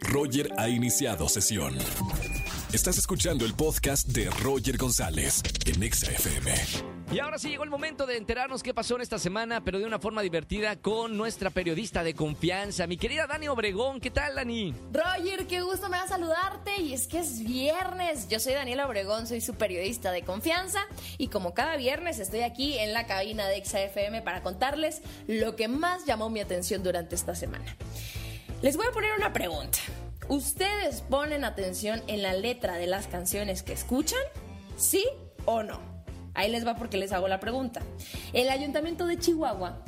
Roger ha iniciado sesión. Estás escuchando el podcast de Roger González en Exa FM. Y ahora sí llegó el momento de enterarnos qué pasó en esta semana, pero de una forma divertida con nuestra periodista de confianza, mi querida Dani Obregón. ¿Qué tal, Dani? Roger, qué gusto me da saludarte. Y es que es viernes. Yo soy Daniela Obregón, soy su periodista de confianza. Y como cada viernes estoy aquí en la cabina de XAFM para contarles lo que más llamó mi atención durante esta semana. Les voy a poner una pregunta. ¿Ustedes ponen atención en la letra de las canciones que escuchan? ¿Sí o no? Ahí les va porque les hago la pregunta. El Ayuntamiento de Chihuahua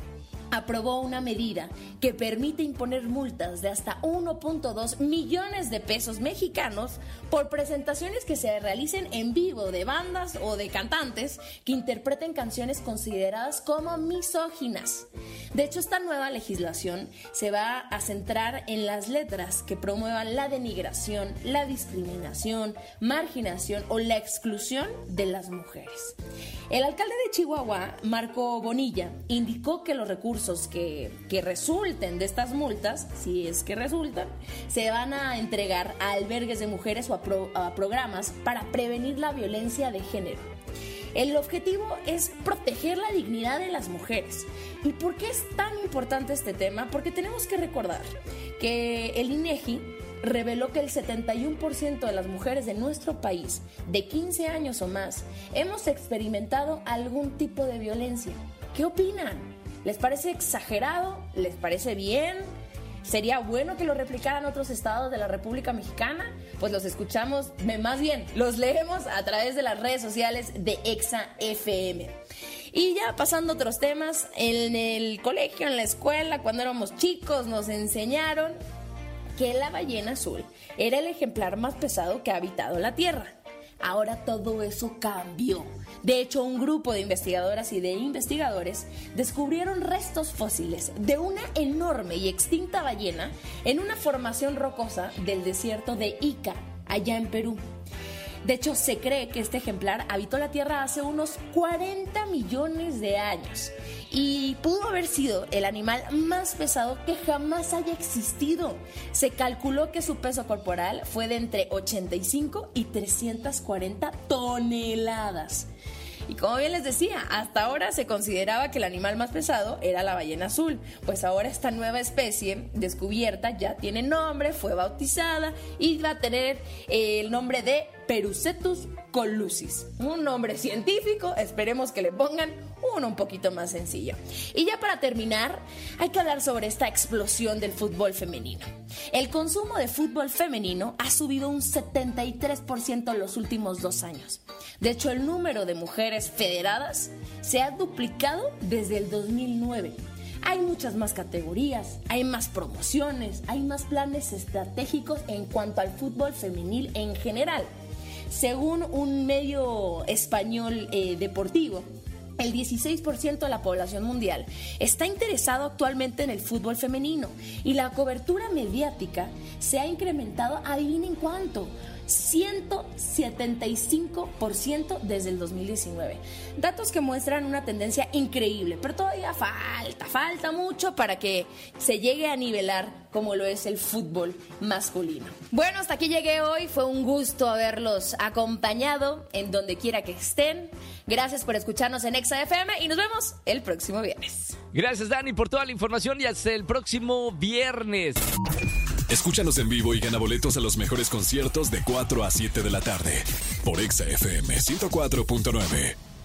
aprobó una medida que permite imponer multas de hasta 1.2 millones de pesos mexicanos por presentaciones que se realicen en vivo de bandas o de cantantes que interpreten canciones consideradas como misóginas. De hecho, esta nueva legislación se va a centrar en las letras que promuevan la denigración, la discriminación, marginación o la exclusión de las mujeres. El alcalde de Chihuahua, Marco Bonilla, indicó que los recursos que, resulten de estas multas, si es que resultan, se van a entregar a albergues de mujeres o a programas para prevenir la violencia de género. El objetivo es proteger la dignidad de las mujeres. ¿Y por qué es tan importante este tema? Porque tenemos que recordar que el INEGI reveló que el 71% de las mujeres de nuestro país, de 15 años o más, hemos experimentado algún tipo de violencia. ¿Qué opinan? ¿Les parece exagerado? ¿Les parece bien? ¿Sería bueno que lo replicaran otros estados de la República Mexicana? Pues los escuchamos, más bien, los leemos a través de las redes sociales de Exa FM. Y ya pasando a otros temas, en el colegio, en la escuela, cuando éramos chicos, nos enseñaron que la ballena azul era el ejemplar más pesado que ha habitado la Tierra. Ahora todo eso cambió. De hecho, un grupo de investigadoras y de investigadores descubrieron restos fósiles de una enorme y extinta ballena en una formación rocosa del desierto de Ica, allá en Perú. De hecho, se cree que este ejemplar habitó la Tierra hace unos 40 millones de años y pudo haber sido el animal más pesado que jamás haya existido. Se calculó que su peso corporal fue de entre 85 y 340 toneladas. Y como bien les decía, hasta ahora se consideraba que el animal más pesado era la ballena azul, pues ahora esta nueva especie descubierta ya tiene nombre, fue bautizada y va a tener el nombre de Perucetus colusis. Un nombre científico, esperemos que le pongan uno un poquito más sencillo. Y ya para terminar, hay que hablar sobre esta explosión del fútbol femenino. El consumo de fútbol femenino ha subido un 73% en los últimos dos años. De hecho, el número de mujeres federadas se ha duplicado desde el 2009. Hay muchas más categorías, hay más promociones, hay más planes estratégicos en cuanto al fútbol femenil en general. Según un medio español eh, deportivo, el 16% de la población mundial está interesado actualmente en el fútbol femenino y la cobertura mediática se ha incrementado, adivinen cuánto, 175% desde el 2019. Datos que muestran una tendencia increíble, pero todavía falta, falta mucho para que se llegue a nivelar como lo es el fútbol masculino. Bueno, hasta aquí llegué hoy, fue un gusto haberlos acompañado en donde quiera que estén. Gracias por escucharnos en Exa FM y nos vemos el próximo viernes. Gracias Dani por toda la información y hasta el próximo viernes. Escúchanos en vivo y gana boletos a los mejores conciertos de 4 a 7 de la tarde por Exa FM 104.9.